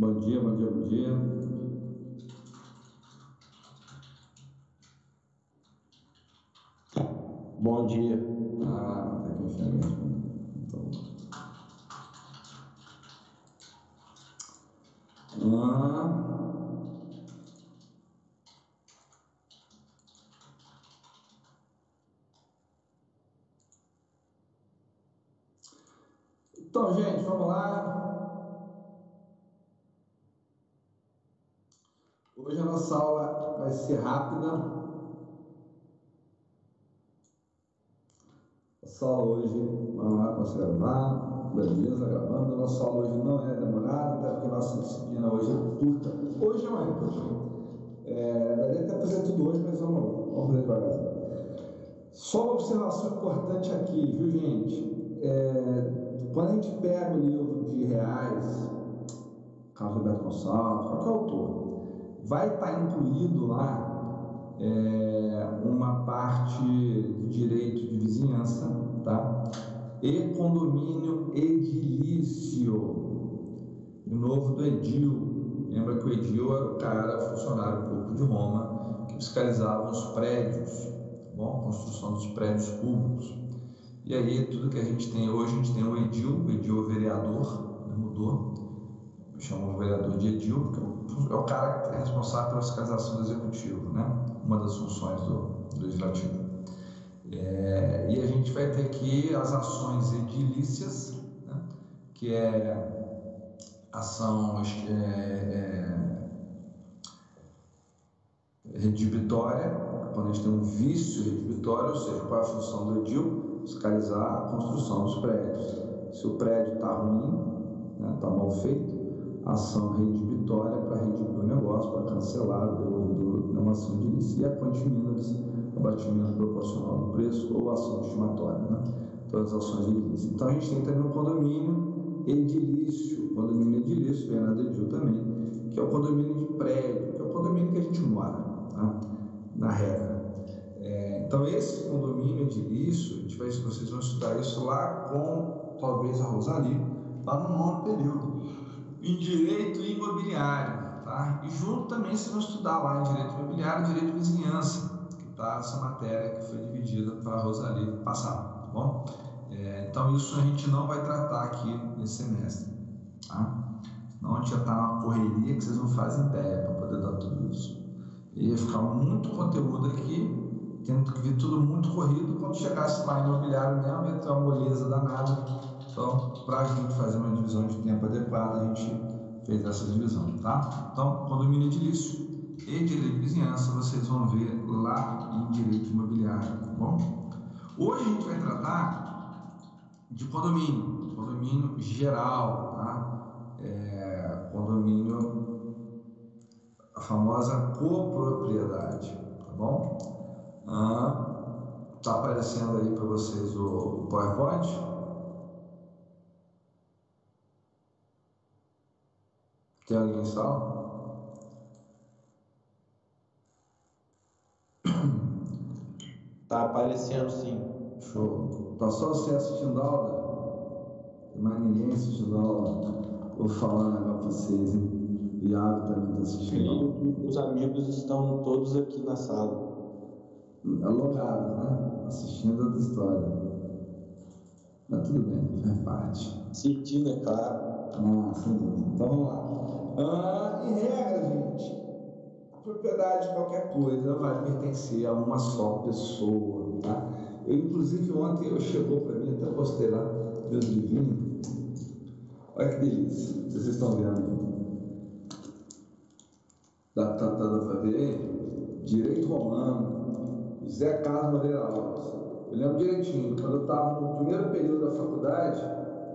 Bom dia, bom dia, bom dia. Bom dia. Ah, tá aqui enxergando. Então. Ah. Então, gente, vamos lá. Hoje a nossa aula vai ser rápida. Nossa aula hoje, vamos lá, posso gravar? Beleza, gravando. Nossa aula hoje não é demorada, até porque nossa disciplina hoje é curta. Hoje não é curta. É, daria até fazer tudo hoje, mas vamos, vamos fazer devagarzinho. Só uma observação importante aqui, viu, gente? É, quando a gente pega o livro de reais, Carlos Roberto Gonçalves, qualquer autor, vai estar incluído lá é, uma parte do direito de vizinhança, tá? E condomínio edilício. De novo do Edil. Lembra que o Edil era o cara, funcionário público de Roma, que fiscalizava os prédios, tá bom? construção dos prédios públicos. E aí, tudo que a gente tem hoje, a gente tem o Edil, o Edil é o vereador, né, chama o vereador de Edil, porque é o cara que é responsável pela fiscalização do executivo, né? uma das funções do, do legislativo. É, e a gente vai ter aqui as ações edilícias, né? que é ação é, é, redibitória, quando a gente tem um vício redibitório, ou seja, qual é a função do edil? Fiscalizar a construção dos prédios. Se o prédio está ruim, está né, tá mal feito, ação redibitória para redimir o negócio, para cancelar o devolvedor de uma ação de e a quanti minoris, abatimento proporcional do preço ou ação estimatória, né? todas as ações edilícias. Então a gente tem também um condomínio edilício, condomínio edilício, vem na DEDIL também, que é o condomínio de prédio, que é o condomínio que a gente mora, tá? na regra. É, então esse condomínio edilício, a gente vai, vocês vão estudar isso lá com talvez a Rosalie, lá no nono período em direito imobiliário, tá? E junto também vocês vão estudar lá em direito imobiliário, direito de vizinhança, que tá essa matéria que foi dividida para a Rosalie passar, tá bom? É, então isso a gente não vai tratar aqui nesse semestre, tá? Senão a gente já está numa correria que vocês não fazem ideia para poder dar tudo isso. Ia ficar muito conteúdo aqui, tendo que vir tudo muito corrido, quando chegasse lá em imobiliário mesmo, ia ter uma moleza danada então, para a gente fazer uma divisão de tempo adequada, a gente fez essa divisão, tá? Então, condomínio edilício e direito de vizinhança, vocês vão ver lá em direito imobiliário, tá bom? Hoje a gente vai tratar de condomínio, condomínio geral, tá? É, condomínio, a famosa copropriedade, tá bom? Ah, tá aparecendo aí para vocês o PowerPoint? Tem alguém em sala? Tá aparecendo sim. Show. Tá só você assistindo a aula? Tem mais ninguém assistindo a aula? Vou falar um negócio pra vocês, hein? O Iago também tá assistindo. Os amigos estão todos aqui na sala. Logados, né? Assistindo outra história. Mas tudo bem, faz parte. Assistindo, é claro. Ah, sem dúvida. Então vamos lá. Ah, em regra, gente, a propriedade de qualquer coisa vai pertencer a uma só pessoa, tá? Eu, inclusive, ontem eu chegou para mim, até postei lá, meus livrinhos. Olha que delícia, vocês estão vendo. Dá, tá, tá, para ver? Direito Romano, Zé Carlos Moreira Alves. Eu lembro direitinho, quando eu estava no primeiro período da faculdade,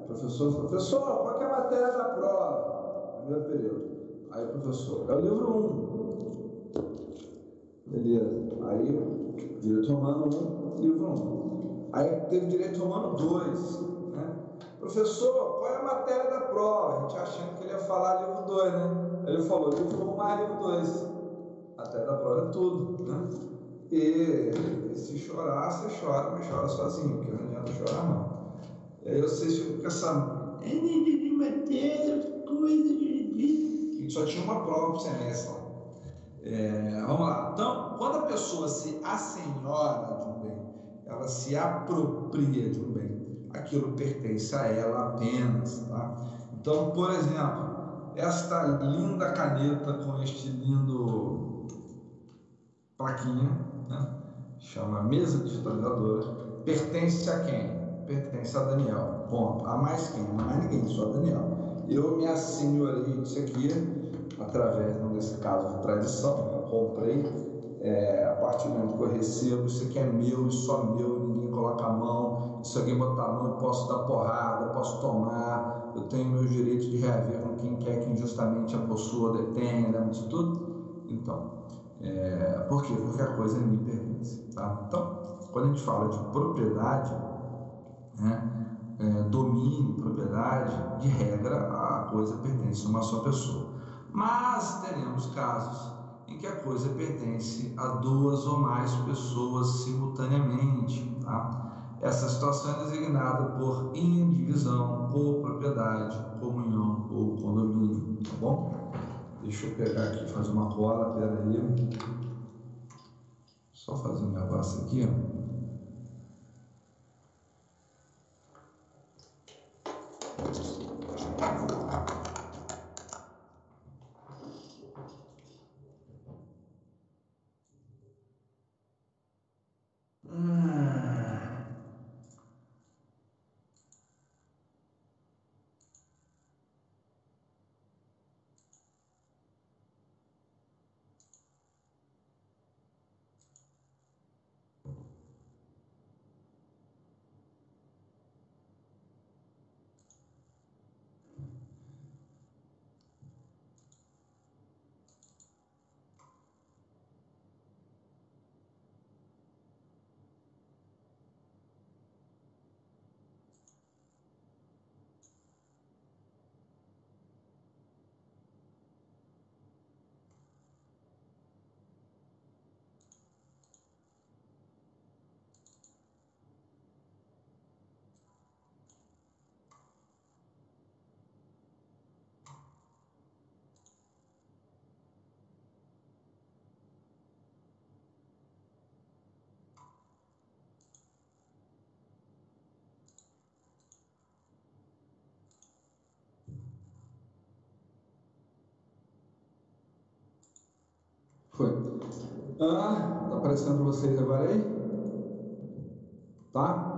o professor falou, professor, qual é a matéria da prova? Primeiro período. Aí professor, é o livro 1. Um. Beleza. Aí, direito romano 1, um, livro 1. Um. Aí teve direito romano 2. Né? Professor, qual é a matéria da prova? A gente achando que ele ia falar livro 2, né? Aí ele falou, livro 1 um mais livro 2. A matéria da prova é tudo, né? E, e se chorar, você chora, mas chora sozinho, porque não adianta chorar não. E aí vocês ficam com essa matéria, coisa de só tinha uma prova por semestre. É, vamos lá. Então, quando a pessoa se assenhora de um bem, ela se apropria de um bem, aquilo pertence a ela apenas. Tá? Então, por exemplo, esta linda caneta com este lindo plaquinha, né? chama mesa digitalizadora, pertence a quem? Pertence a Daniel. Ponto. A mais quem? A mais ninguém, só a Daniel. Eu me assenhorei disso aqui através, nesse caso, de tradição. Comprei. É, a partir do momento que eu recebo, isso aqui é meu, isso só meu, ninguém coloca a mão. Se alguém botar a mão, eu posso dar porrada, eu posso tomar. Eu tenho meus direitos de reaver com quem quer que injustamente a possua, detenha, lembra disso tudo? Então, é, por quê? Porque a coisa me pertence. Tá? Então, quando a gente fala de propriedade, né, é, domínio, propriedade, de regra, a coisa pertence a uma só pessoa. Mas teremos casos em que a coisa pertence a duas ou mais pessoas simultaneamente. Tá? Essa situação é designada por indivisão, propriedade, comunhão ou condomínio. Tá bom? Deixa eu pegar aqui, fazer uma cola, pera aí. Só fazer um negócio aqui, ó. Thank you. Foi. Ah, tá aparecendo para vocês agora aí? Tá?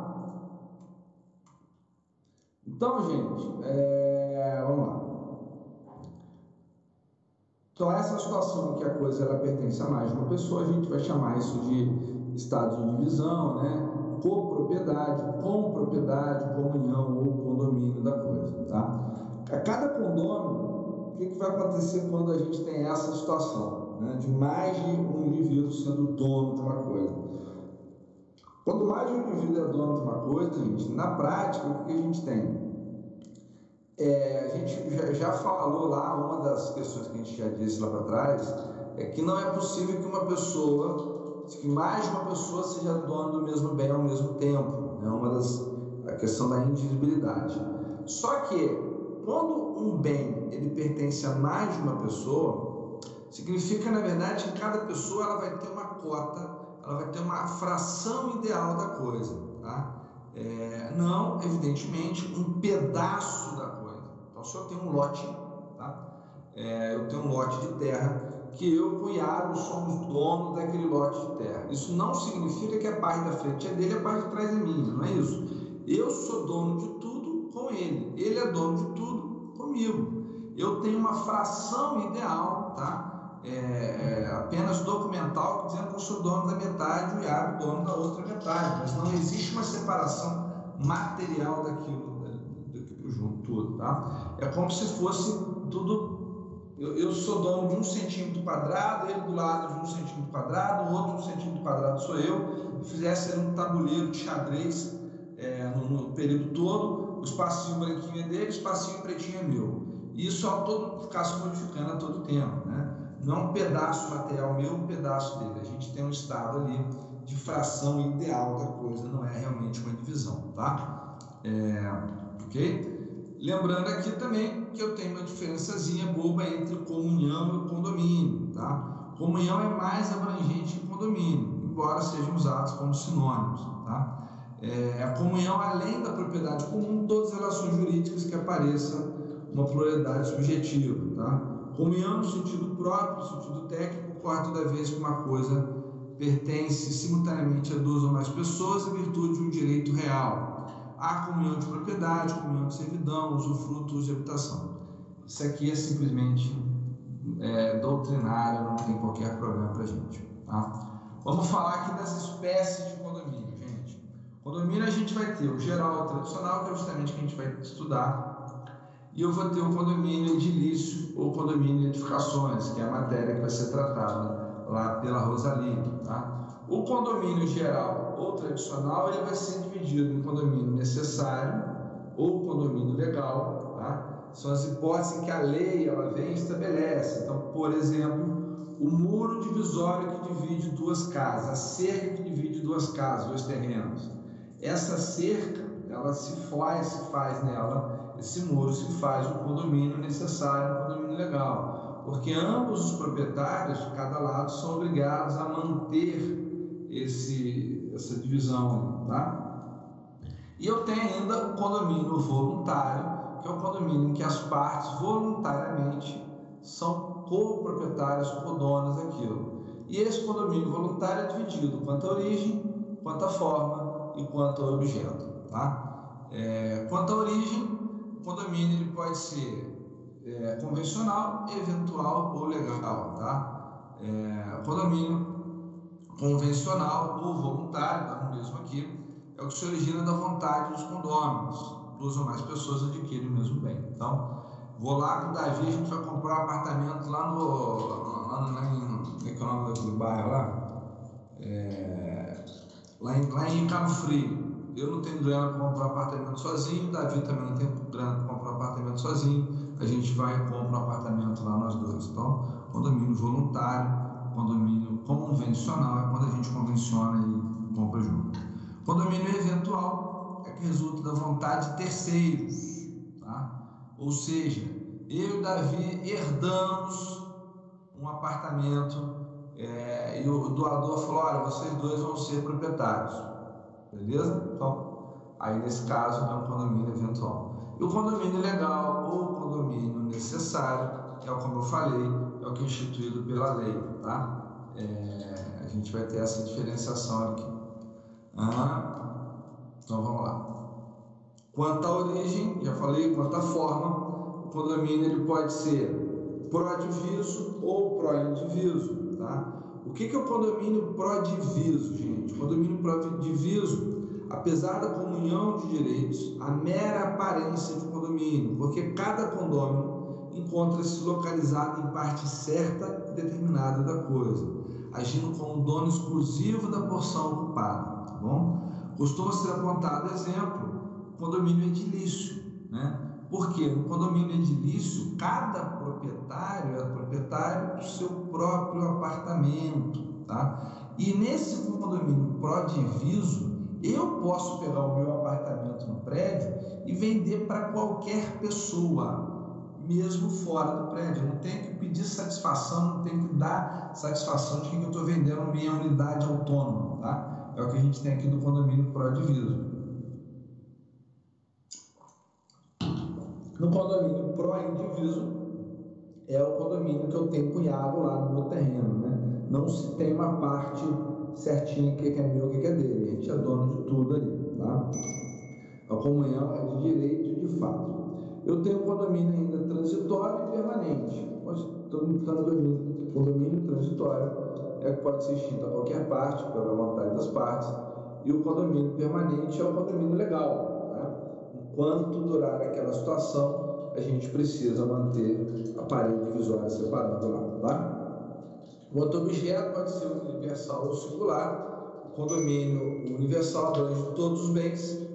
Então, gente, é, vamos lá. Então, essa situação que a coisa ela pertence a mais de uma pessoa, a gente vai chamar isso de estado de divisão, né? copropriedade, compropriedade, comunhão ou condomínio da coisa, tá? A cada condomínio, o que, que vai acontecer quando a gente tem essa situação? Né, de mais de um indivíduo sendo dono de uma coisa. Quanto mais de um indivíduo é dono de uma coisa, gente, na prática, o que a gente tem? É, a gente já, já, falou lá, uma das questões que a gente já disse lá para trás, é que não é possível que uma pessoa, que mais de uma pessoa seja dona do mesmo bem ao mesmo tempo. É né? uma das a questão da indivisibilidade. Só que quando um bem ele pertence a mais de uma pessoa, Significa, na verdade, que cada pessoa ela vai ter uma cota, ela vai ter uma fração ideal da coisa. Tá? É, não, evidentemente, um pedaço da coisa. Então, se eu tenho um lote, tá? É, eu tenho um lote de terra que eu Iago somos donos daquele lote de terra. Isso não significa que a parte da frente é dele a parte de trás é minha, não é isso. Eu sou dono de tudo com ele, ele é dono de tudo comigo. Eu tenho uma fração ideal, tá? É, é, apenas documental, dizendo que eu sou dono da metade e o Iago dono da outra metade, mas não existe uma separação material daquilo, daquilo junto, tudo, tá? É como se fosse tudo. Eu, eu, sou dono de um centímetro quadrado, ele do lado de um centímetro quadrado, o outro um centímetro quadrado sou eu. Fizesse um tabuleiro de xadrez é, no, no, período todo, o espacinho branquinho é dele, o espacinho pretinho é meu. E isso a todo ficasse modificando a todo tempo, né? Não é um pedaço material meu, um pedaço dele. A gente tem um estado ali de fração ideal da coisa, não é realmente uma divisão, tá? É, ok? Lembrando aqui também que eu tenho uma diferençazinha boba entre comunhão e condomínio, tá? Comunhão é mais abrangente que condomínio, embora sejam usados como sinônimos, tá? É, a comunhão, além da propriedade comum, todas as relações jurídicas que apareçam uma pluralidade subjetiva, tá? Comunhão no sentido próprio, sentido técnico, ocorre toda vez que uma coisa pertence simultaneamente a duas ou mais pessoas em virtude de um direito real. Há comunhão de propriedade, comunhão de servidão, usufruto, de habitação. Isso aqui é simplesmente é, doutrinário, não tem qualquer problema para a gente. Tá? Vamos falar aqui das espécies de condomínio, gente. Condomínio a gente vai ter o geral, o tradicional, que é justamente o que a gente vai estudar e eu vou ter o condomínio edilício ou condomínio edificações, que é a matéria que vai ser tratada lá pela Rosalie. Tá? O condomínio geral ou tradicional ele vai ser dividido em condomínio necessário ou condomínio legal. Tá? São as hipóteses que a lei ela vem e estabelece. Então, por exemplo, o muro divisório que divide duas casas, a cerca que divide duas casas, dois terrenos. Essa cerca, ela se faz, se faz nela esse muro se faz um condomínio necessário, um condomínio legal, porque ambos os proprietários, cada lado, são obrigados a manter esse, essa divisão, tá? E eu tenho ainda o condomínio voluntário, que é o condomínio em que as partes voluntariamente são co-proprietárias, co-donas daquilo. E esse condomínio voluntário é dividido quanto à origem, quanto à forma e quanto ao objeto, tá? É, quanto à origem, condomínio ele pode ser é, convencional, eventual ou legal, tá? É, condomínio convencional ou voluntário, tá no mesmo aqui, é o que se origina da vontade dos condôminos. Duas ou mais pessoas adquirem o mesmo bem. Então, vou lá com o Davi, a gente vai comprar um apartamento lá no. lá, no, lá em. Como é é o nome daquele bairro lá? É, lá, em, lá em Cabo Frio. Eu não tenho grana para comprar um apartamento sozinho, Davi também não tem grana para comprar um apartamento sozinho. A gente vai e compra um apartamento lá nós dois. Então, condomínio voluntário, condomínio convencional é quando a gente convenciona e compra junto. Condomínio eventual é que resulta da vontade de terceiros, tá? Ou seja, eu e Davi herdamos um apartamento é, e o doador falou: olha, vocês dois vão ser proprietários. Beleza? Então, aí nesse caso é um condomínio eventual. E o condomínio legal ou condomínio necessário, que é como eu falei, é o que é instituído pela lei, tá? É, a gente vai ter essa diferenciação aqui. Ah, então vamos lá. Quanto à origem, já falei, quanto à forma, o condomínio ele pode ser pró-diviso ou pró-indiviso, tá? O que é o condomínio pró-diviso, gente? O condomínio pró-diviso, apesar da comunhão de direitos, a mera aparência de condomínio, porque cada condômino encontra-se localizado em parte certa e determinada da coisa, agindo como dono exclusivo da porção ocupada, tá bom? Costuma ser apontado exemplo, condomínio edilício, né? Porque no condomínio edilício, cada proprietário é proprietário do seu próprio apartamento, tá? E nesse condomínio pró-diviso, eu posso pegar o meu apartamento no prédio e vender para qualquer pessoa, mesmo fora do prédio. Eu não tenho que pedir satisfação, não tenho que dar satisfação de que eu estou vendendo minha unidade autônoma, tá? É o que a gente tem aqui no condomínio pró-diviso. No condomínio pró-indiviso, é o condomínio que eu tenho cunhado lá no meu terreno, né? Não se tem uma parte certinha que é meu, que é dele. A gente é dono de tudo ali, tá? A comunhão é de direito de fato. Eu tenho um condomínio ainda transitório e permanente. Todo mundo está no condomínio, condomínio transitório é que pode ser extinto a qualquer parte, pela vontade das partes. E o condomínio permanente é o condomínio legal, Enquanto durar aquela situação, a gente precisa manter a parede visual separada lá, tá? O outro objeto pode ser universal ou singular. O condomínio universal abrange todos os bens,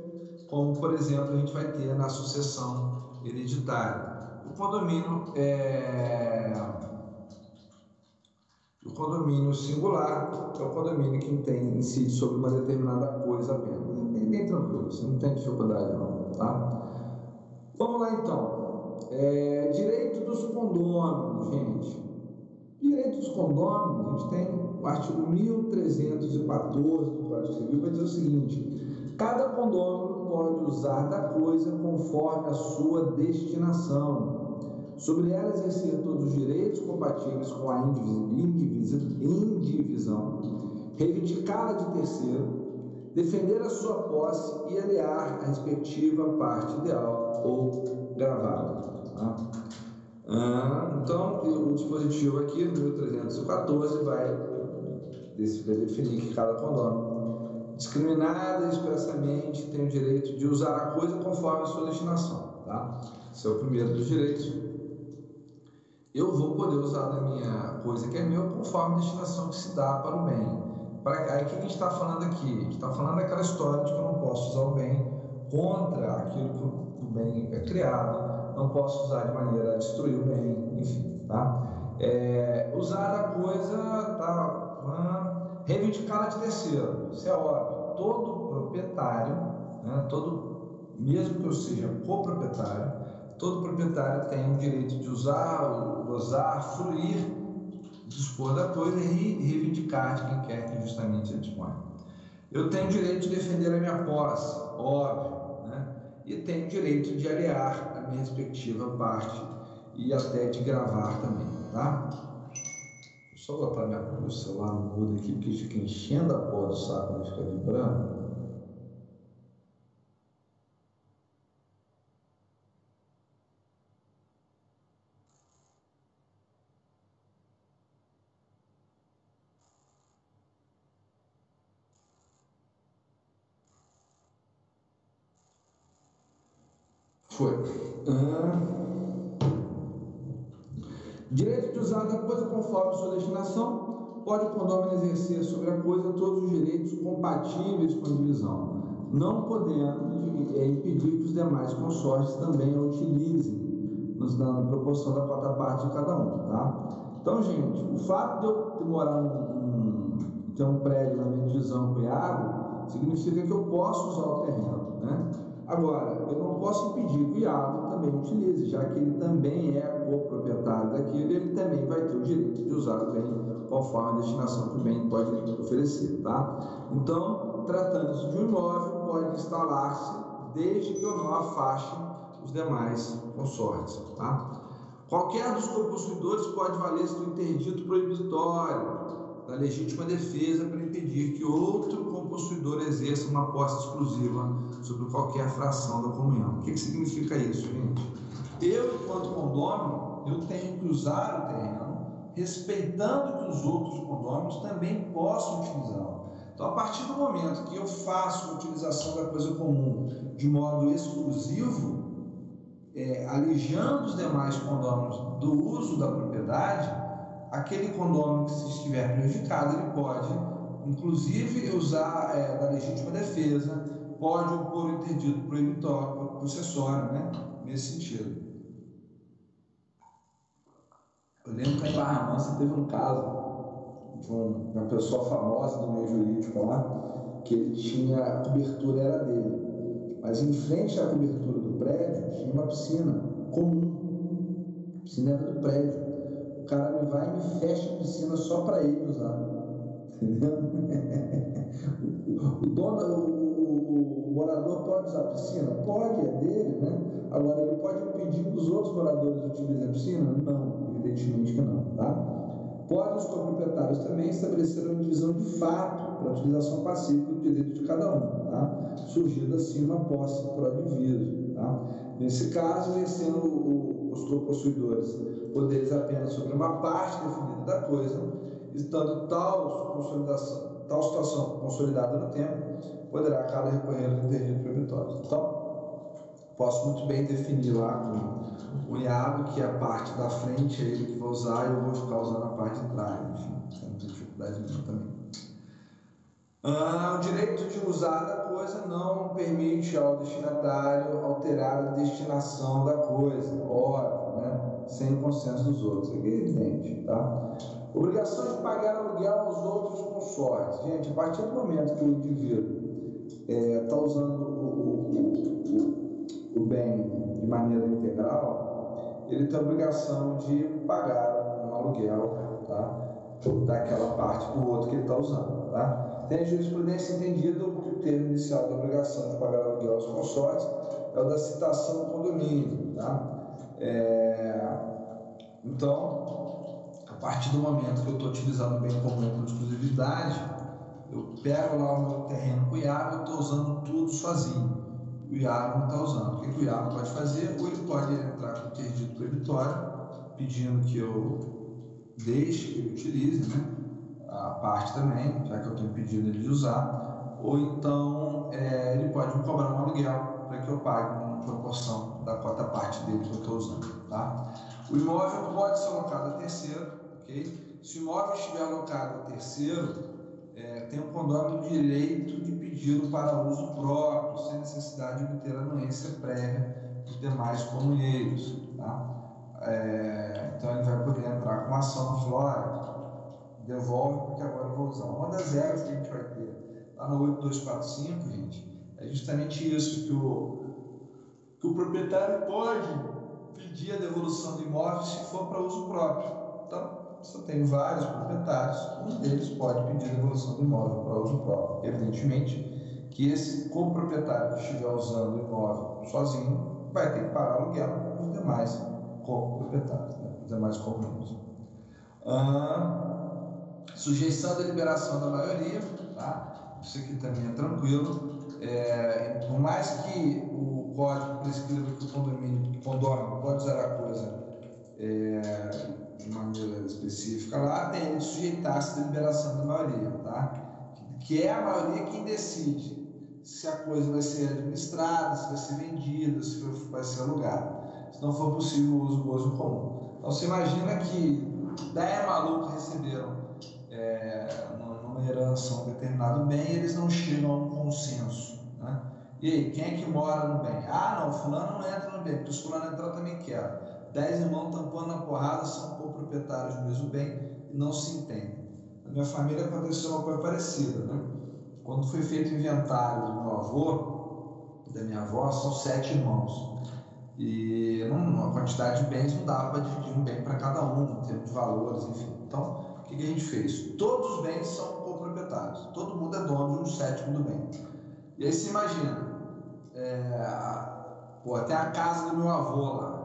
como, por exemplo, a gente vai ter na sucessão hereditária. O condomínio é o condomínio singular é o condomínio que tem, incide sobre uma determinada coisa apenas. É bem, bem tranquilo, você não tem dificuldade não, tá? Vamos lá então. É, direito dos condôminos, gente. Direito dos condôminos, a gente tem o artigo 1314 do Código Civil, vai dizer o seguinte: cada condômino pode usar da coisa conforme a sua destinação. Sobre ela exercer todos os direitos compatíveis com a indivisão, reivindicá-la de terceiro, defender a sua posse e aliar a respectiva parte ideal ou gravada. Tá? Ah, então, o dispositivo aqui, no 1314, vai definir que cada condômino, discriminada expressamente, tem o direito de usar a coisa conforme a sua destinação. Tá? Esse é o primeiro dos direitos. Eu vou poder usar da minha coisa que é meu conforme a destinação que se dá para o bem. Aí o que a gente está falando aqui? A gente está falando daquela história de que eu não posso usar o bem contra aquilo que o bem é criado, não posso usar de maneira a destruir o bem, enfim, tá? É, usar a coisa, tá? Reivindicá-la de terceiro, isso é óbvio. Todo proprietário, né, todo, mesmo que eu seja coproprietário, todo proprietário tem o direito de usar, gozar, fruir, dispor da coisa e reivindicar de quem quer que justamente ele disponha. Eu tenho direito de defender a minha posse, óbvio, né? e tenho direito de aliar minha respectiva parte e até de gravar também, tá? Vou só botar minha, meu celular no mudo aqui, porque fica enchendo a porra do saco, ele fica vibrando. Foi. Direito de usar da coisa conforme sua destinação, pode o condômino exercer sobre a coisa todos os direitos compatíveis com a divisão, não podendo é, impedir que os demais consórcios também a utilizem, nos dando proporção da quarta parte de cada um, tá? Então, gente, o fato de eu morar ter um prédio na minha divisão com Iago, significa que eu posso usar o terreno, né? Agora, eu não posso impedir que o Iago também utilize, já que ele também é coproprietário daquilo, ele também vai ter o direito de usar o bem conforme a destinação que o bem pode oferecer, tá? Então, tratando-se de um imóvel, pode instalar-se desde que eu não afaste os demais consortes, tá? Qualquer dos copossuidores pode valer-se do interdito proibitório, da legítima defesa para impedir que outro possuidor exerça uma posse exclusiva sobre qualquer fração da comunhão. O que, que significa isso, gente? Eu, enquanto condômino, eu tenho que usar o terreno, respeitando que os outros condôminos também possam utilizá-lo. Então, a partir do momento que eu faço a utilização da coisa comum de modo exclusivo, é, alijando os demais condôminos do uso da propriedade, aquele condômino que se estiver prejudicado, ele pode inclusive usar é, da legítima defesa, pode opor o interdito proibitório, processório, né? nesse sentido. Eu lembro que em Barra Mansa teve um caso de uma pessoa famosa do meio jurídico lá, que ele tinha, a cobertura era dele, mas em frente à cobertura do prédio tinha uma piscina comum, a piscina era do prédio. O cara me vai e me fecha a piscina só para ele usar. Entendeu? O dono, o, o, morador pode usar a piscina? Pode, é dele, né? Agora, ele pode impedir que os outros moradores utilizem a piscina? Não, evidentemente que não, tá? Podem os coproprietários também estabelecer uma divisão de fato para a utilização pacífica do direito de cada um, tá? Surgindo assim uma posse pró-diviso, tá? Nesse caso, vencendo os copossuidores poderes apenas sobre uma parte definida da coisa, estando tal consolidação, tal situação consolidada no tempo, poderá cada recorrer ao interdito proibitório. Então, posso muito bem definir lá com o Iago que a parte da frente é ele que vai usar e eu vou ficar usando a parte de trás, enfim, sem dificuldade nenhuma também. Ah, o direito de usar da coisa não permite ao destinatário alterar a destinação da coisa, óbvio, né? sem o consenso dos outros, é evidente, tá? Obrigação de pagar aluguel aos outros consortes. Gente, a partir do momento que o indivíduo está é, tá usando o, o, o, o, bem de maneira integral, ele tem a obrigação de pagar um aluguel tá? daquela parte do outro que ele está usando. Tá? Tem a jurisprudência entendida que o termo inicial da obrigação de pagar aluguel aos consórcios é o da citação do condomínio. Tá? É... Então, partir do momento que eu estou utilizando o bem comum com exclusividade, eu pego lá o meu terreno com o Iago, eu estou usando tudo sozinho. O Iago não está usando. O que, que o Iago pode fazer? Ou ele pode entrar com interdito proibitório, pedindo que eu deixe que ele utilize, né? a parte também, já que eu estou impedindo ele de usar, ou então é, ele pode me cobrar um aluguel para que eu pague uma proporção da cota parte dele que eu estou usando. Tá? O imóvel pode ser alocado a terceiro, Se o imóvel estiver alocado a terceiro, é, tem o condômino direito de pedi-lo para uso próprio, sem necessidade de obter anuência prévia dos demais comunheiros. Tá? É, então ele vai poder entrar com ação no Flora, devolve porque agora eu vou usar. Uma das regras que a gente vai ter lá no 8245, gente, é justamente isso, que o, que o proprietário pode pedir a devolução do imóvel se for para uso próprio. Então, você tem vários proprietários, um deles pode pedir a devolução do imóvel para uso próprio. Evidentemente que esse coproprietário que estiver usando o imóvel sozinho vai ter que pagar aluguel os demais coproprietários, né? os demais comuns. Ah, sujeição da liberação da maioria, tá? isso aqui também é tranquilo. É, por mais que o código prescreva que o condomínio, condomínio pode usar a coisa é, de maneira específica lá, tem ele sujeitar-se à liberação da maioria, tá? Que é a maioria quem decide se a coisa vai ser administrada, se vai ser vendida, se vai ser alugada. Se não for possível o uso, o uso comum. Então você imagina que 10 malucos receberam é, numa herança um determinado bem e eles não chegam a um consenso. Né? E aí, quem é que mora no bem? Ah, não, fulano não entra no bem, porque se fulano entrar eu também quero. Dez irmãos tampando na porrada são coproprietários do mesmo bem e não se entendem. Na minha família aconteceu uma coisa parecida, né? Quando foi feito o inventário do meu avô, da minha avó, são sete irmãos. E uma quantidade de bens não dava para dividir um bem para cada um, em termos de valores, enfim. Então, o que, a gente fez? Todos os bens são coproprietários, todo mundo é dono de um sétimo do bem. E aí se imagina, é, pô, até a casa do meu avô lá,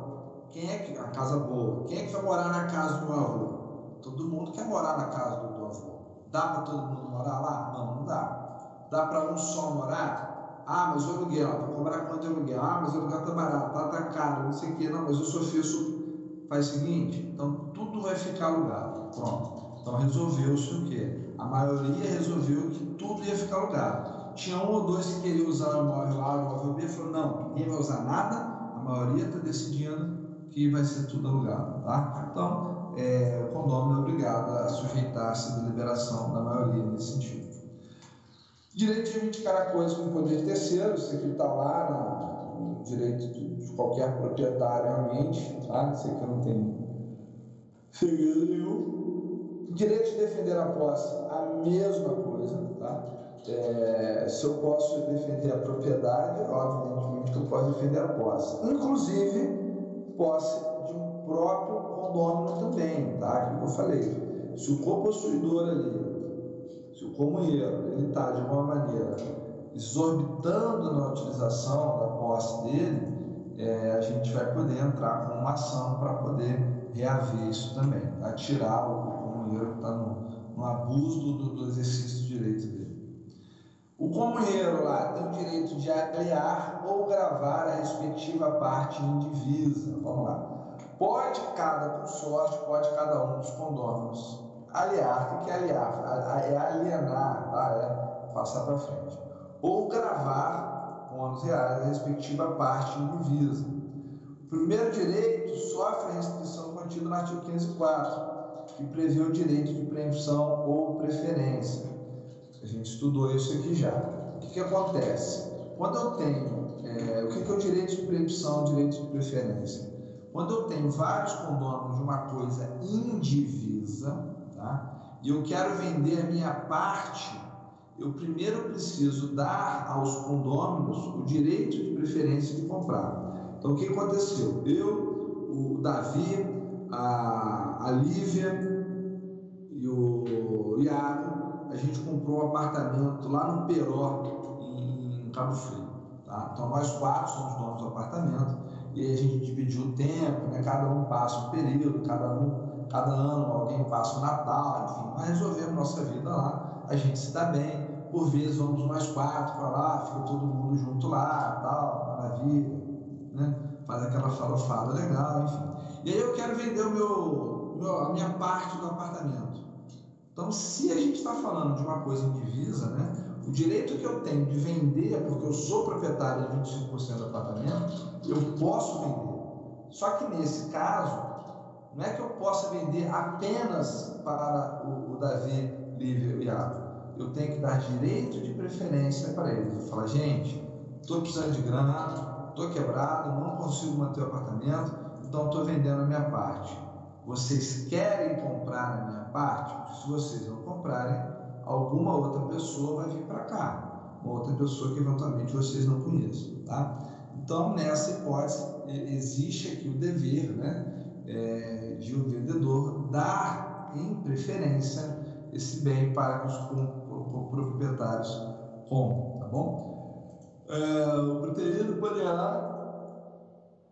quem é que. A casa boa. Quem é que vai morar na casa do avô? Todo mundo quer morar na casa do, do avô. Dá para todo mundo morar lá? Não, não dá. Dá para um só morar? Ah, mas o aluguel, para cobrar quanto é aluguel? Ah, mas o aluguel tá barato, tá, tá caro, não sei o quê. Não, mas o Sofia faz o seguinte, então tudo vai ficar alugado. Pronto. Então resolveu-se o quê? A maioria resolveu que tudo ia ficar alugado. Tinha um ou dois que queriam usar o imóvel A, o imóvel B, falou, não, ninguém vai usar nada, a maioria está decidindo que vai ser tudo alugado. Tá? Então, é, o condomínio é obrigado a sujeitar-se à liberação da maioria nesse sentido. Direito de reivindicar a coisa com poder terceiro, isso aqui está lá no direito de, qualquer proprietário realmente, tá? isso aqui não tem segredo nenhum. Direito de defender a posse, a mesma coisa. Tá? É, se eu posso defender a propriedade, obviamente que eu posso defender a posse. Inclusive, posse de um próprio condômino também, tá? Aquilo que eu falei. Se o copossuidor ali, se o comunheiro, ele está de alguma maneira exorbitando na utilização da posse dele, é, a gente vai poder entrar com uma ação para poder reaver isso também, tá? tirar o comunheiro que está no, no, abuso do, do exercício do direito dele. O comunheiro lá tem o direito de aliar ou gravar a respectiva parte indivisa. Vamos lá. Pode cada consórcio, pode cada um dos condôminos aliar. O que é aliar? É alienar, tá? É passar para frente. Ou gravar bônus reais a respectiva parte indivisa. O primeiro direito sofre a restrição contida no artigo 15.4, que prevê o direito de preempção ou preferência. A gente estudou isso aqui já. O que, que acontece? Quando eu tenho. É, o que, que é o direito de preempção, direito de preferência? Quando eu tenho vários condôminos de uma coisa indivisa, tá? e eu quero vender a minha parte, eu primeiro preciso dar aos condôminos o direito de preferência de comprar. Então, o que aconteceu? Eu, o Davi, a, a Lívia e o Iago, a gente comprou um apartamento lá no Peró, em Cabo Frio. Tá? Então, nós quatro somos donos do apartamento e a gente dividiu o tempo, né? cada um passa um período, cada um, cada ano alguém passa o Natal, enfim, mas resolvemos nossa vida lá, a gente se dá bem, por vezes vamos nós quatro para lá, fica todo mundo junto lá, tal, maravilha, né? faz aquela farofada legal, enfim. E aí eu quero vender o meu, meu, a minha parte do apartamento. Então, se a gente está falando de uma coisa indivisa, né? o direito que eu tenho de vender, porque eu sou proprietário de 25% do apartamento, eu posso vender. Só que nesse caso, não é que eu possa vender apenas para o, o Davi, Lívia e Iago. Eu tenho que dar direito de preferência para eles. Eu falo, gente, estou precisando de grana, estou quebrado, não consigo manter o apartamento, então estou vendendo a minha parte. Vocês querem comprar a minha parte? Se vocês não comprarem, alguma outra pessoa vai vir para cá, uma outra pessoa que eventualmente vocês não conheçam, tá? Então, nessa hipótese, existe aqui o dever, né, é, de o um vendedor dar em preferência esse bem para que os proprietários compram, tá bom? É, o preterido poderá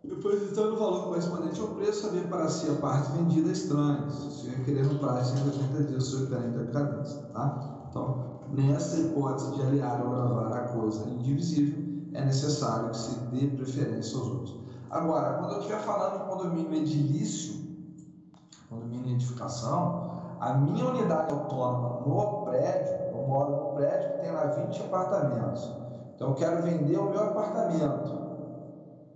depositando o valor correspondente ao preço, saber para si a parte vendida estranha, se requerer um prazo de 180 dias pena de decadência. Tá? Então, nessa hipótese de aliar ou gravar a coisa indivisível, é necessário que se dê preferência aos outros. Agora, quando eu estiver falando em condomínio edilício, condomínio edificação, a minha unidade autônoma no prédio, eu moro num prédio que tem lá 20 apartamentos. Então, eu quero vender o meu apartamento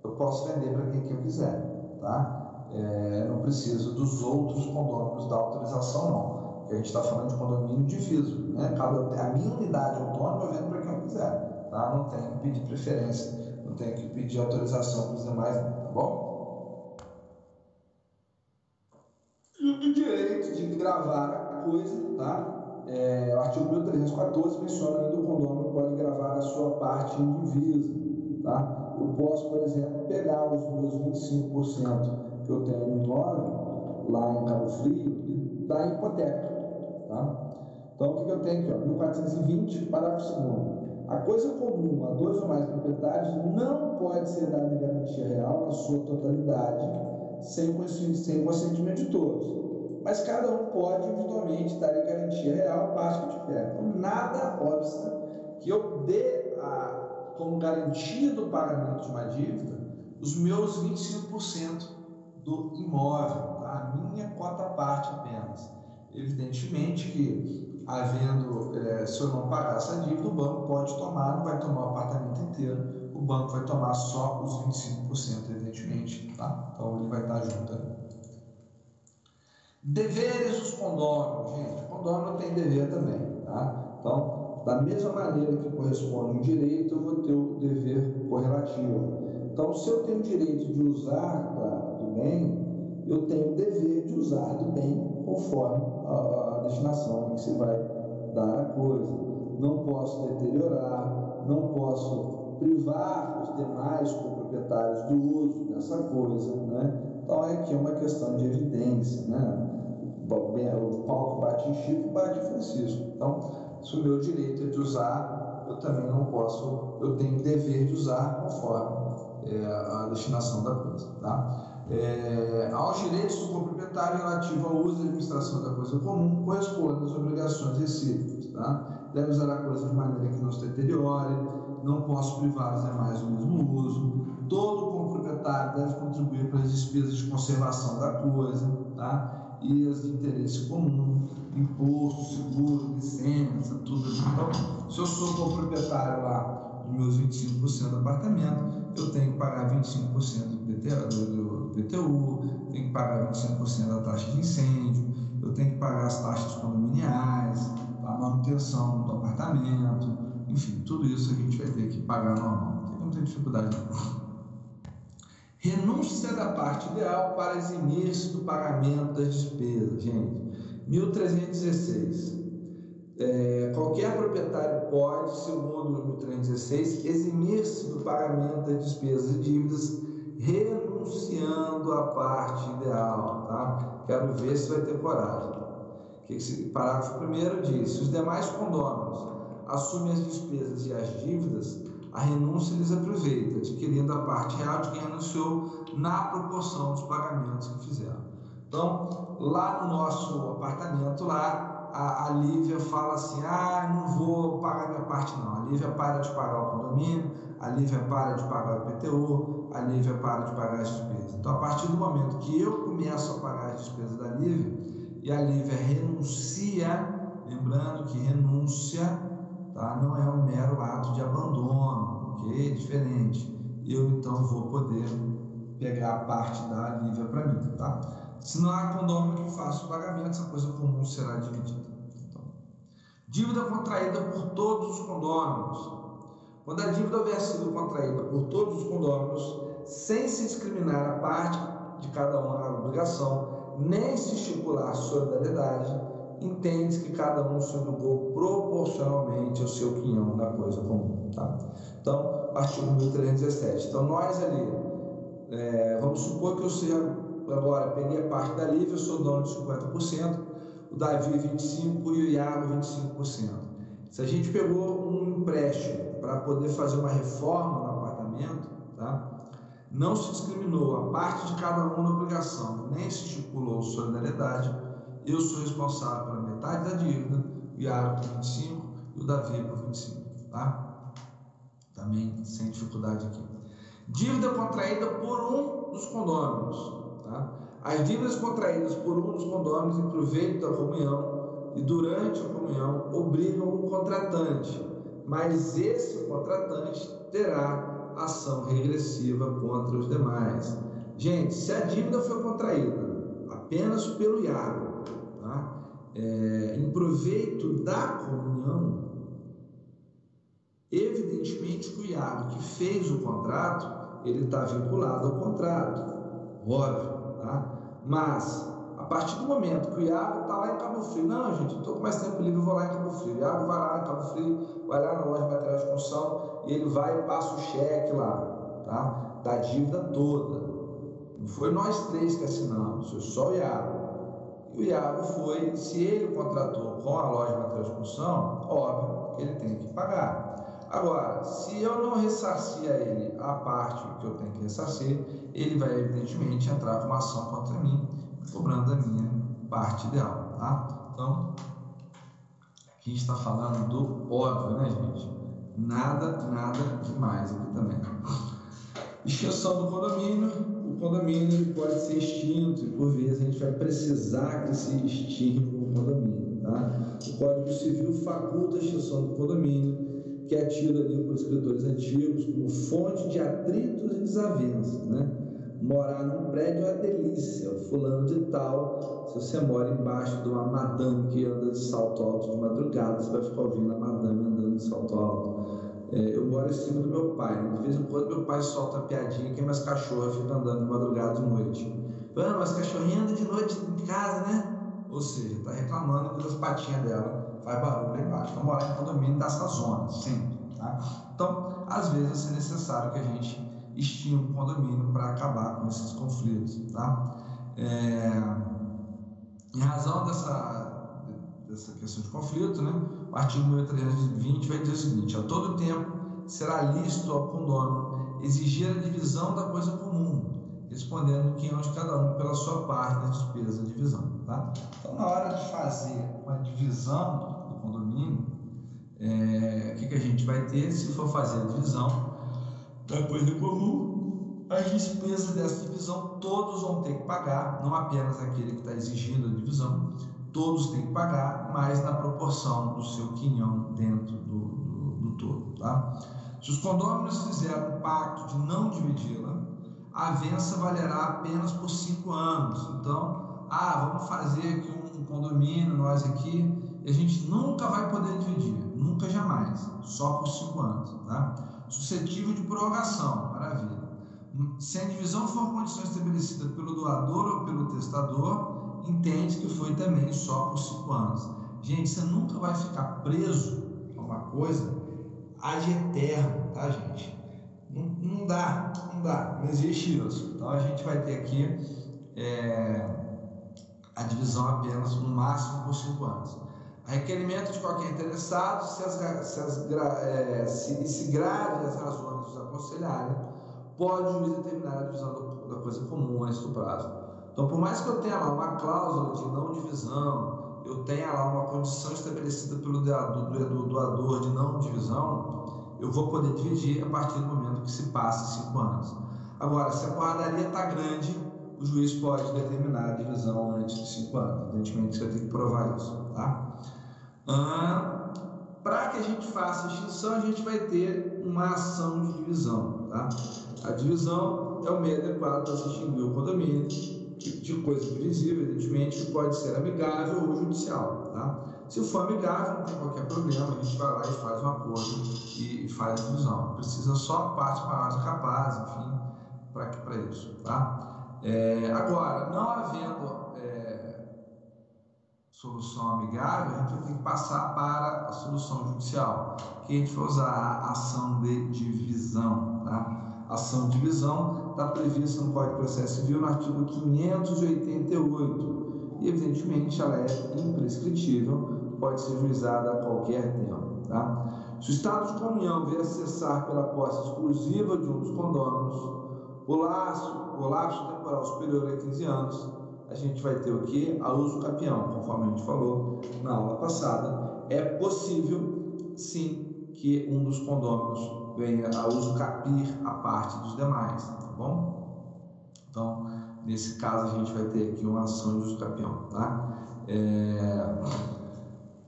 eu posso vender para quem que eu quiser, tá? É, não preciso dos outros condôminos da autorização, não. Porque a gente está falando de condomínio diviso, né? Cada, a minha unidade autônoma eu vendo para quem eu quiser, tá? Não tenho que pedir preferência, não tenho que pedir autorização para os demais, tá bom? E o direito de gravar a coisa, tá? É, o artigo 1314 menciona ainda o condômino pode gravar a sua parte indivisa, tá? Eu posso, por exemplo, pegar os meus 25% que eu tenho no imóvel, lá em Cabo Frio, e dar hipoteca. Tá? Então, o que, eu tenho aqui? Ó, 1420, parágrafo 2 a coisa comum a dois ou mais proprietários não pode ser dada em garantia real na sua totalidade, sem sem consentimento de todos. Mas cada um pode individualmente dar em garantia real a parte que tiver. Então, nada obsta que eu dê a como garantia do pagamento de uma dívida os meus 25% do imóvel, tá? a minha cota parte apenas. Evidentemente que, havendo, é, se eu não pagar essa dívida, o banco pode tomar, não vai tomar o apartamento inteiro, o banco vai tomar só os 25%, evidentemente. Tá? Então ele vai estar junto. Deveres dos condôminos, gente, o condômino tem dever também. Tá? Então, da mesma maneira que corresponde um direito, eu vou ter o dever correlativo. Então, se eu tenho o direito de usar da, do bem, eu tenho o dever de usar do bem conforme a, a destinação em que se vai dar a coisa. Não posso deteriorar, não posso privar os demais proprietários do uso dessa coisa. Né? Então, é aqui uma questão de evidência. Né? O que bate em Chico, bate em Francisco. Então, se o meu direito é de usar, eu também não posso, eu tenho dever de usar conforme é, a destinação da coisa. Tá? É, aos direitos do proprietário relativo ao uso e administração da coisa comum correspondem as obrigações recíprocas. Tá? Deve usar a coisa de maneira que não se deteriore, não posso privar os demais do mesmo uso. Todo proprietário deve contribuir para as despesas de conservação da coisa. Tá? e as de interesse comum, imposto, seguro, licença, tudo. Então, se eu sou proprietário lá dos meus 25% do apartamento, eu tenho que pagar 25% do PTU, tenho que pagar 25% da taxa de incêndio, eu tenho que pagar as taxas condominiais, a manutenção do apartamento, enfim, tudo isso a gente vai ter que pagar normal. Não tem dificuldade não renúncia da parte ideal para eximir-se do pagamento das despesas. Gente, 1316. É, qualquer proprietário pode, segundo o 1316, eximir-se do pagamento das despesas e dívidas renunciando à parte ideal, tá? Quero ver se vai ter coragem. Esse parágrafo primeiro diz: se os demais condôminos assumem as despesas e as dívidas, a renúncia lhes aproveita, adquirindo a parte real de quem renunciou na proporção dos pagamentos que fizeram. Então, lá no nosso apartamento, lá, a, a Lívia fala assim: ah, não vou pagar minha parte, não. A Lívia para de pagar o condomínio, a Lívia para de pagar o IPTU, a Lívia para de pagar as despesas. Então, a partir do momento que eu começo a pagar as despesas da Lívia e a Lívia renuncia, lembrando que renúncia tá, não é um mero ato de abandono, ok? É diferente. Eu então vou poder pegar a parte da Lívia para mim, tá? Se não há condômino que faça o pagamento, essa coisa comum será dividida. Então, dívida contraída por todos os condôminos. Quando a dívida houver sido contraída por todos os condôminos, sem se discriminar a parte de cada uma na obrigação, nem se estipular solidariedade, entende que cada um se obrigou proporcionalmente ao seu quinhão na coisa comum. Tá? Então, artigo 1317. Então, nós ali, é, vamos supor que eu seja agora peguei a parte da Lívia, eu sou dono de 50%, o Davi 25% e o Iago 25%. Se a gente pegou um empréstimo para poder fazer uma reforma no apartamento, tá? não se discriminou a parte de cada um na obrigação, nem se estipulou solidariedade, eu sou responsável pela metade da dívida, o Iago por 25% e o Davi por 25%. Tá? Também sem dificuldade aqui. Dívida contraída por um dos condôminos Tá? As dívidas contraídas por um dos condôminos em proveito da comunhão e durante a comunhão obrigam o contratante, mas esse contratante terá ação regressiva contra os demais. Gente, se a dívida foi contraída apenas pelo Iago, tá? é, em proveito da comunhão, evidentemente que o Iago que fez o contrato, ele está vinculado ao contrato, óbvio. Mas, a partir do momento que o Iago está lá em Cabo Frio, não, gente, estou com mais tempo livre, vou lá em Cabo Frio. O Iago vai lá em Cabo Frio, vai lá na loja de material de construção e ele vai e passa o cheque lá, tá? Da dívida toda. Não foi nós três que assinamos, foi só o Iago. E o Iago foi, se ele contratou com a loja de material de construção, óbvio que ele tem que pagar. Agora, se eu não ressarcir a ele a parte que eu tenho que ressarcir, ele vai evidentemente entrar com uma ação contra mim, cobrando a minha parte ideal, tá? Então, aqui está falando do óbvio, né, gente? Nada, nada demais aqui também. Extinção do condomínio. O condomínio pode ser extinto e, por vezes, a gente vai precisar que se extinga o condomínio, tá? O Código Civil faculta a extinção do condomínio que é tido ali por escritores antigos como fonte de atritos e desavenças, né? Morar num prédio é uma delícia, fulano de tal, se você mora embaixo de uma madame que anda de salto alto de madrugada, você vai ficar ouvindo a madame andando de salto alto. É, eu moro em cima do meu pai, né? de vez em quando meu pai solta a piadinha que minhas cachorras ficam andando de madrugada de noite. Ah, mas cachorrinha anda de noite em casa, né? Ou seja, está reclamando que as patinhas dela faz barulho lá embaixo. Então, morar em condomínio dessa zona, sempre. Tá? Então, às vezes ser necessário que a gente extinga o condomínio para acabar com esses conflitos. Tá? É... Em razão dessa, dessa questão de conflito, né, o artigo 1320 vai dizer o seguinte: a todo tempo será lícito ao condômino exigir a divisão da coisa comum, respondendo é de cada um pela sua parte da despesa da divisão. Tá? Então, na hora de fazer uma divisão condomínio, é, o que, que a gente vai ter se for fazer a divisão da coisa comum? As despesas dessa divisão todos vão ter que pagar, não apenas aquele que está exigindo a divisão, todos têm que pagar, mas na proporção do seu quinhão dentro do, do, do todo. Tá? Se os condôminos fizeram um pacto de não dividi-la, a avença valerá apenas por cinco anos. Então, ah, vamos fazer aqui um condomínio, nós aqui, e a gente nunca vai poder dividir, nunca jamais, só por cinco anos, tá? Suscetível de prorrogação, maravilha. Se a divisão for condição estabelecida pelo doador ou pelo testador, entende que foi também só por cinco anos. Gente, você nunca vai ficar preso a uma coisa ad eterno, tá, gente? Não, não dá, não dá, não existe isso. Então a gente vai ter aqui é, a divisão apenas no máximo por cinco anos. A requerimento de qualquer interessado, se, as, se, as, é, se, se grave as razões os aconselharem, pode o juiz determinar a divisão da, da coisa comum antes do prazo. Então, por mais que eu tenha lá uma cláusula de não divisão, eu tenha lá uma condição estabelecida pelo do doador de não divisão, eu vou poder dividir a partir do momento que se passe cinco anos. Agora, se a porradaria está grande, o juiz pode determinar a divisão antes de cinco anos. Evidentemente, você ter que provar isso. Tá? Ah, Para que a gente faça a extinção, a gente vai ter uma ação de divisão. Tá? A divisão é o meio adequado para se extinguir o condomínio de coisa divisível, evidentemente, que pode ser amigável ou judicial. Tá? Se for amigável, não tem qualquer problema, a gente vai lá e faz um acordo e, e faz a divisão. Precisa só parte maior capaz, enfim, para isso. Tá? É, agora, não havendo é, solução amigável, a gente ter que passar para a solução judicial, que a gente vai usar a ação de divisão. Tá? ação de divisão está prevista no Código de Processo Civil no artigo 588 e, evidentemente, ela é imprescritível, pode ser juizada a qualquer tempo. Tá? Se o Estado de comunhão vier a cessar pela posse exclusiva de um dos condôminos, o lapso, o lapso temporal superior a 15 anos, a gente vai ter o que? A uso capião, conforme a gente falou na aula passada. É possível, sim, que um dos condôminos venha a uso capir a parte dos demais, tá bom? Então, nesse caso, a gente vai ter aqui uma ação de uso capião, tá? É...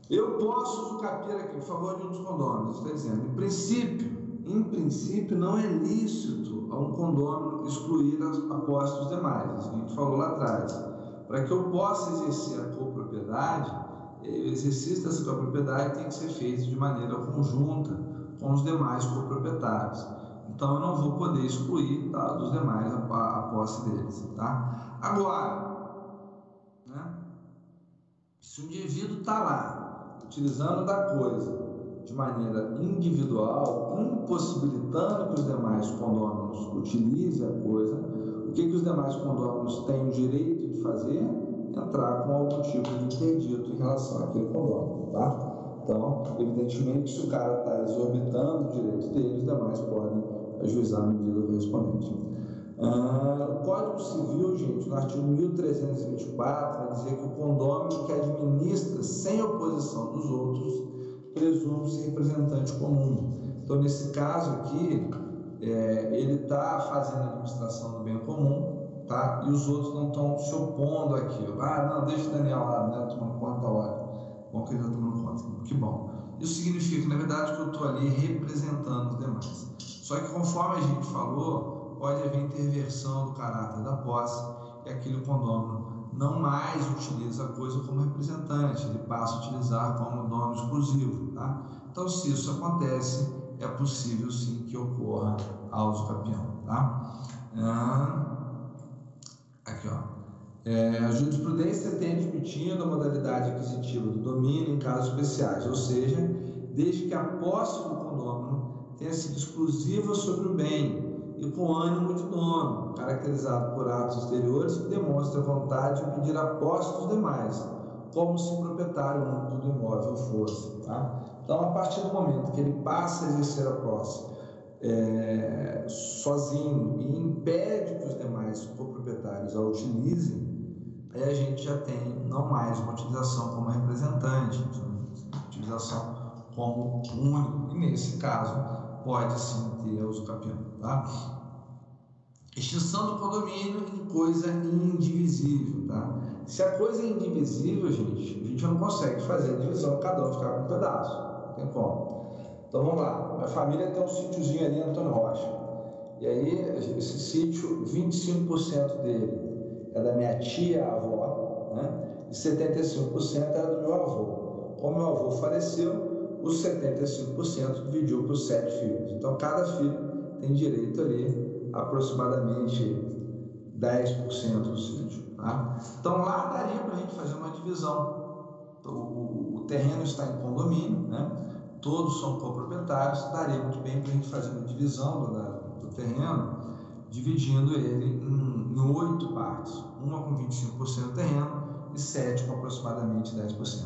Eu posso uso capir aqui em favor de um dos condôminos, está dizendo, em princípio, em princípio, não é lícito a um condômino excluir a posse dos demais, a gente falou lá atrás. Para que eu possa exercer a copropriedade, o exercício dessa copropriedade tem que ser feito de maneira conjunta, com os demais coproprietários. Então eu não vou poder excluir tá, dos demais a, a, posse deles. Tá? Agora, né, se o indivíduo está lá utilizando da coisa de maneira individual, impossibilitando que os demais condôminos utilizem a coisa, o que, que os demais condôminos têm o direito de fazer? Entrar com algum tipo de interdito em relação àquele condômino. Tá? Então, evidentemente, se o cara está exorbitando o direito dele, os demais podem ajuizar a medida correspondente. Ah, Código Civil, gente, no artigo 1324, vai dizer que o condômino que administra sem oposição dos outros presume-se representante comum. Então, nesse caso aqui, é, ele está fazendo a administração do bem comum, tá? E os outros não estão se opondo àquilo. Ah, não, deixa o Daniel lá, né? Tomando conta hora. Bom que ele está tomando conta. Que bom. Isso significa, na verdade, que eu estou ali representando os demais. Só que, conforme a gente falou, pode haver interversão do caráter da posse e aquele condômino não mais utiliza a coisa como representante, ele passa a utilizar como dono exclusivo. Tá? Então, se isso acontece, é possível sim que ocorra a capião. Tá? Ah, aqui, ó. É, a jurisprudência tem admitido a modalidade aquisitiva do domínio em casos especiais, ou seja, desde que a posse do condômino tenha sido exclusiva sobre o bem e com ânimo de dono, caracterizado por atos exteriores que demonstram vontade de pedir a posse dos demais, como se o proprietário único do imóvel fosse. Tá? Então, a partir do momento que ele passa a exercer a posse é, sozinho e impede que os demais coproprietários a utilizem, aí a gente já tem não mais uma utilização como representante, uma utilização como único, e nesse caso pode sim ter uso capião. Tá? Extinção do condomínio em coisa indivisível. Tá? Se a coisa é indivisível, gente, a gente não consegue fazer a divisão, cada um ficar com um pedaço. Não tem como. Então vamos lá. Minha família tem um sítiozinho ali Antônio Rocha. E aí, esse sítio, 25% dele é da minha tia avó, né? e 75% era do meu avô. Como meu avô faleceu, os 75% dividiu por sete filhos. Então, cada filho tem direito ali aproximadamente 10% do sítio. Tá? Então, lá daria para a gente fazer uma divisão. Então, o, o, terreno está em condomínio, né? todos são coproprietários, daria muito bem para a gente fazer uma divisão da, do terreno, dividindo ele em, em oito partes, uma com 25% do terreno e sete com aproximadamente 10%.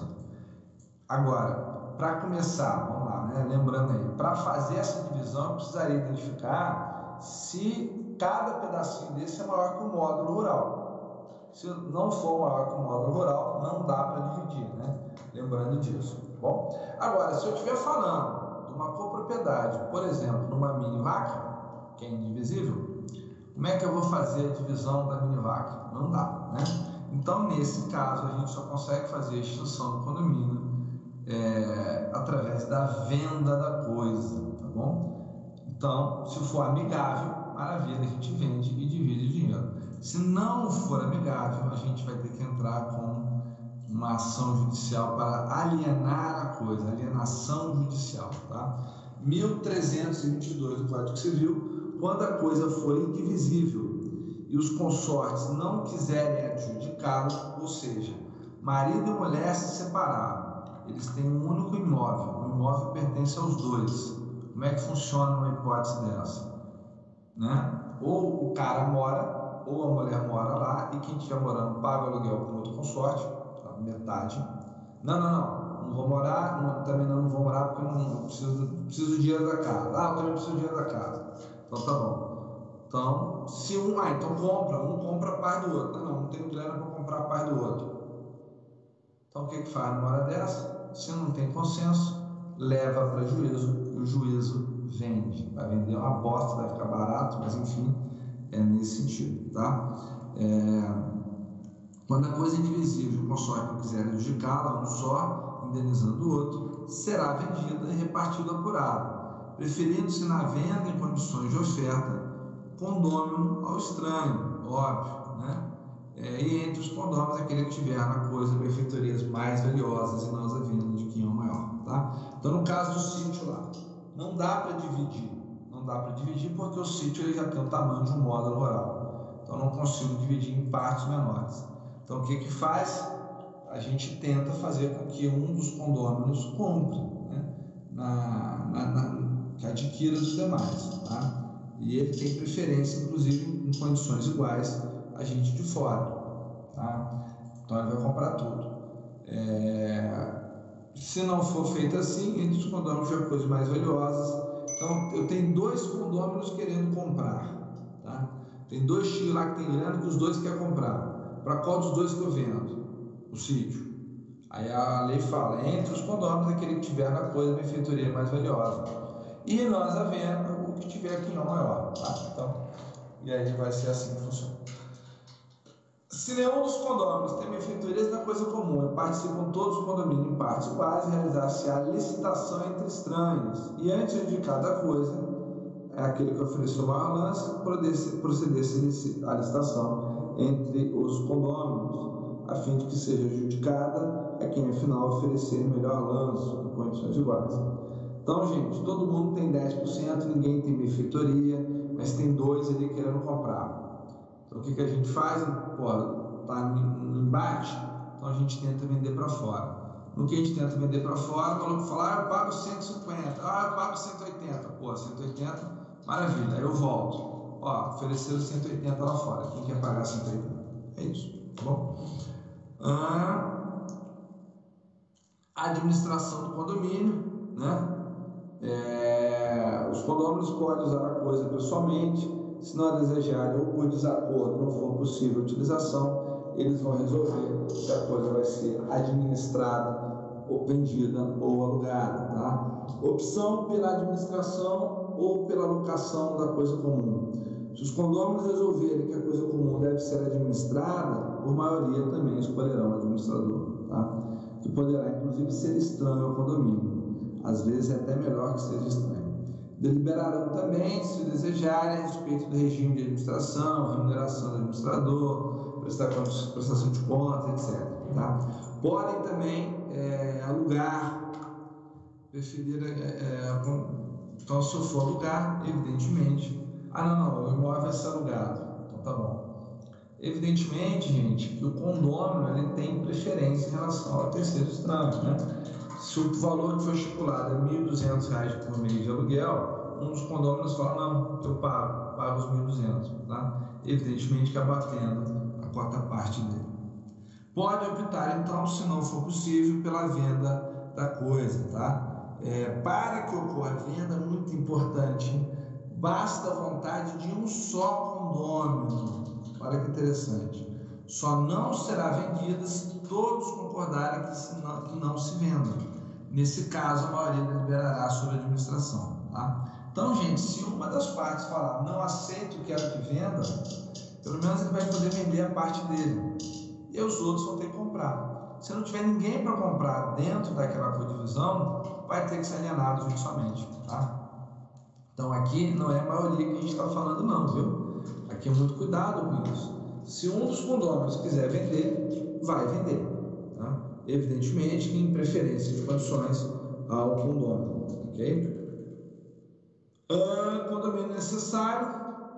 Agora, para começar, vamos lá, né? lembrando aí, para fazer essa divisão, eu precisaria identificar se cada pedacinho desse é maior que o módulo rural. Se não for maior que o módulo rural, não dá para dividir, né? Lembrando disso. Bom, agora, se eu estiver falando de uma copropriedade, por exemplo, numa mini vaca, que é indivisível, como é que eu vou fazer a divisão da mini vaca? Não dá, né? Então, nesse caso, a gente só consegue fazer a extinção do condomínio através da venda da coisa, tá bom? Então, se for amigável, maravilha, a gente vende e divide o dinheiro. Se não for amigável, a gente vai ter que entrar com uma ação judicial para alienar a coisa, alienação judicial, tá? 1322 do Código Civil, quando a coisa for indivisível e os consortes não quiserem adjudicá-lo, ou seja, marido e mulher se separaram, eles têm um único imóvel, o imóvel pertence aos dois. Como é que funciona uma hipótese dessa? Né? Ou o cara mora, ou a mulher mora lá, e quem estiver morando paga o aluguel com outro consorte, tá? metade. Não, não, não, não vou morar, não, também não, vou morar porque não, preciso, preciso do dinheiro da casa. Ah, eu também preciso do dinheiro da casa. Então tá bom. Então, se um, ah, então compra, um compra a paz do outro. Não, não, não tenho grana para comprar a paz do outro. Então o que, que faz numa hora dessa? Se não tem consenso, leva para juízo o juízo vende. Vai vender uma bosta, vai ficar barato, mas enfim, é nesse sentido, tá? É... Quando a coisa é indivisível, o consórcio quiser adjudicá-la, um só, indenizando o outro, será vendida e repartida apurado, preferindo-se na venda em condições de oferta, condômino ao estranho, óbvio? É, e entre os condôminos, aquele que tiver na coisa benfeitorias mais valiosas e nós a venda de quem é maior, tá? Então, no caso do sítio lá, não dá para dividir, não dá para dividir porque o sítio ele já tem o tamanho de um módulo rural, então não consigo dividir em partes menores. Então, o que que faz? A gente tenta fazer com que um dos condôminos compre, né? na, na, na, que adquira dos demais, tá? E ele tem preferência, inclusive, em condições iguais a gente de fora. Tá? Então ele vai comprar tudo. É... Se não for feito assim, entre os condôminos já coisas mais valiosas. Então eu tenho dois condôminos querendo comprar. Tá? Tem dois tios lá que tem grana que os dois querem comprar. Para qual dos dois que eu vendo? O sítio. Aí a lei fala, entre os condôminos aquele que tiver na coisa benfeitoria mais valiosa. E nós a venda o que tiver aqui não maior. Tá? Então, e aí vai ser assim que funciona. Se nenhum dos condôminos tem benfeitorias da coisa comum e participam todos os condomínios em partes iguais, realizar-se a licitação entre estranhos e antes de cada coisa, é aquele que ofereceu maior lance, proceder-se a licitação entre os condôminos, a fim de que seja adjudicada a quem afinal oferecer melhor lance em condições iguais. Então, gente, todo mundo tem 10%, ninguém tem benfeitoria, mas tem dois ali querendo comprar. Então, o que, que a gente faz? Pô, tá no embate, então a gente tenta vender para fora. No que a gente tenta vender para fora, o maluco fala, ah, eu pago 150, ah, eu pago 180. Pô, 180, maravilha, aí eu volto. Ó, ofereceram 180 lá fora, quem quer pagar 180? É isso, tá bom? Ah, administração do condomínio, né? É, os condôminos podem usar a coisa pessoalmente, se não a desejarem ou por desacordo não for possível utilização, eles vão resolver se a coisa vai ser administrada, ou vendida ou alugada. Tá? Opção pela administração ou pela locação da coisa comum. Se os condôminos resolverem que a coisa comum deve ser administrada, por maioria também escolherão o administrador, tá? que poderá inclusive ser estranho ao condomínio. Às vezes é até melhor que seja estranho. Deliberarão também, se desejarem, a respeito do regime de administração, remuneração do administrador, prestação de contas, etc. Tá? Podem também é, alugar, preferir, é, é, então se eu for alugar, evidentemente, ah não, não, o imóvel vai ser alugado, então tá bom. Evidentemente, gente, que o condômino ele tem preferência em relação ao terceiro estranho, né? Se o valor que foi estipulado é R$ 1.200 por mês de aluguel, um dos condôminos fala, não, eu pago, pago os 1.200, tá? Evidentemente que abatendo a quarta parte dele. Pode optar, então, se não for possível, pela venda da coisa, tá? É, para que ocorra a venda, muito importante, basta a vontade de um só condômino. Olha que interessante. Só não será vendida se todos concordarem que, não, que não se venda. Nesse caso, a maioria deliberará sobre a administração. Tá? Então, gente, se uma das partes falar não aceito, quero que venda, pelo menos ele vai poder vender a parte dele. E os outros vão ter que comprar. Se não tiver ninguém para comprar dentro daquela codivisão, vai ter que ser alienado judicialmente. Tá? Então aqui não é a maioria que a gente está falando, não, viu? Aqui é muito cuidado com isso. Se um dos condôminos quiser vender, vai vender. Evidentemente em preferência de condições ao condômino. Ok? Uh, condomínio necessário,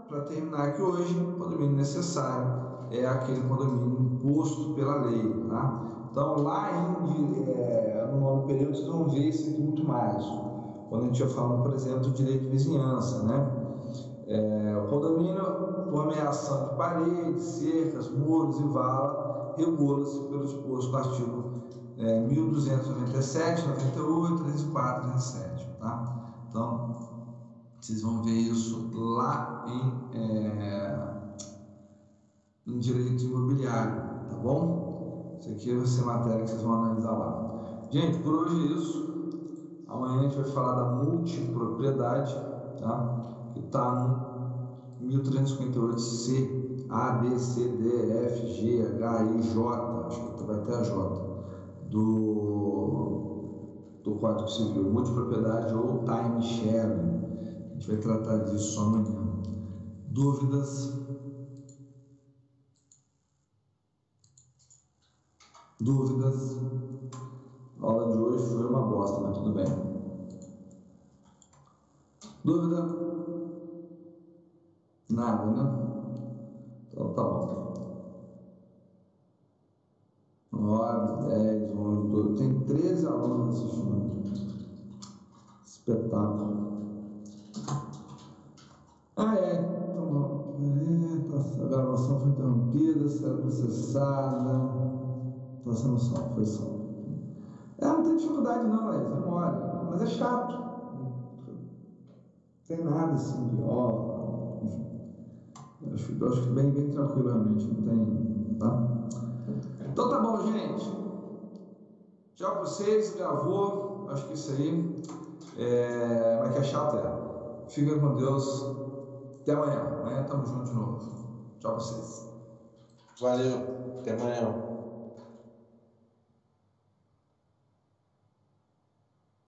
para terminar aqui hoje, condomínio necessário é aquele condomínio imposto pela lei. Tá? Então, lá em, é, no novo período, vocês vão ver isso aqui muito mais. Quando a gente ia falando, por exemplo, do direito de vizinhança, né? É, o condomínio, por ameação de paredes, cercas, muros e vala, regula-se pelo exposto do artigo é, 1297, 98, 34, 37. Tá? Então, vocês vão ver isso lá em, é, em direito imobiliário, tá bom? Isso aqui vai ser matéria que vocês vão analisar lá. Gente, por hoje é isso. Amanhã a gente vai falar da multipropriedade, tá? que está no 1358C, A, B, C, D, F, G, H, I, J, acho que vai até a J, do, do Código Civil, multipropriedade ou time sharing. A gente vai tratar disso amanhã. Dúvidas? Dúvidas? A aula de hoje foi uma bosta, mas tudo bem. Dúvida? Nada, né? Então tá bom. 9, 10, 11, 12. Tem 13 alunos assistindo. Espetáculo. Ah, é. Então, bom. É, tá, a gravação foi interrompida, será processada. Tá sendo só, foi só. É, não tem dificuldade não, é demora, mas é chato. Não tem nada assim de ó. Acho, acho que bem, bem tranquilo realmente, não tem. Tá? Então tá bom, gente. Tchau pra vocês, gravou. Acho que isso aí. É, mas que é chato é. Fica com Deus. Até amanhã. Amanhã tamo junto de novo. Tchau pra vocês. Valeu. Até amanhã.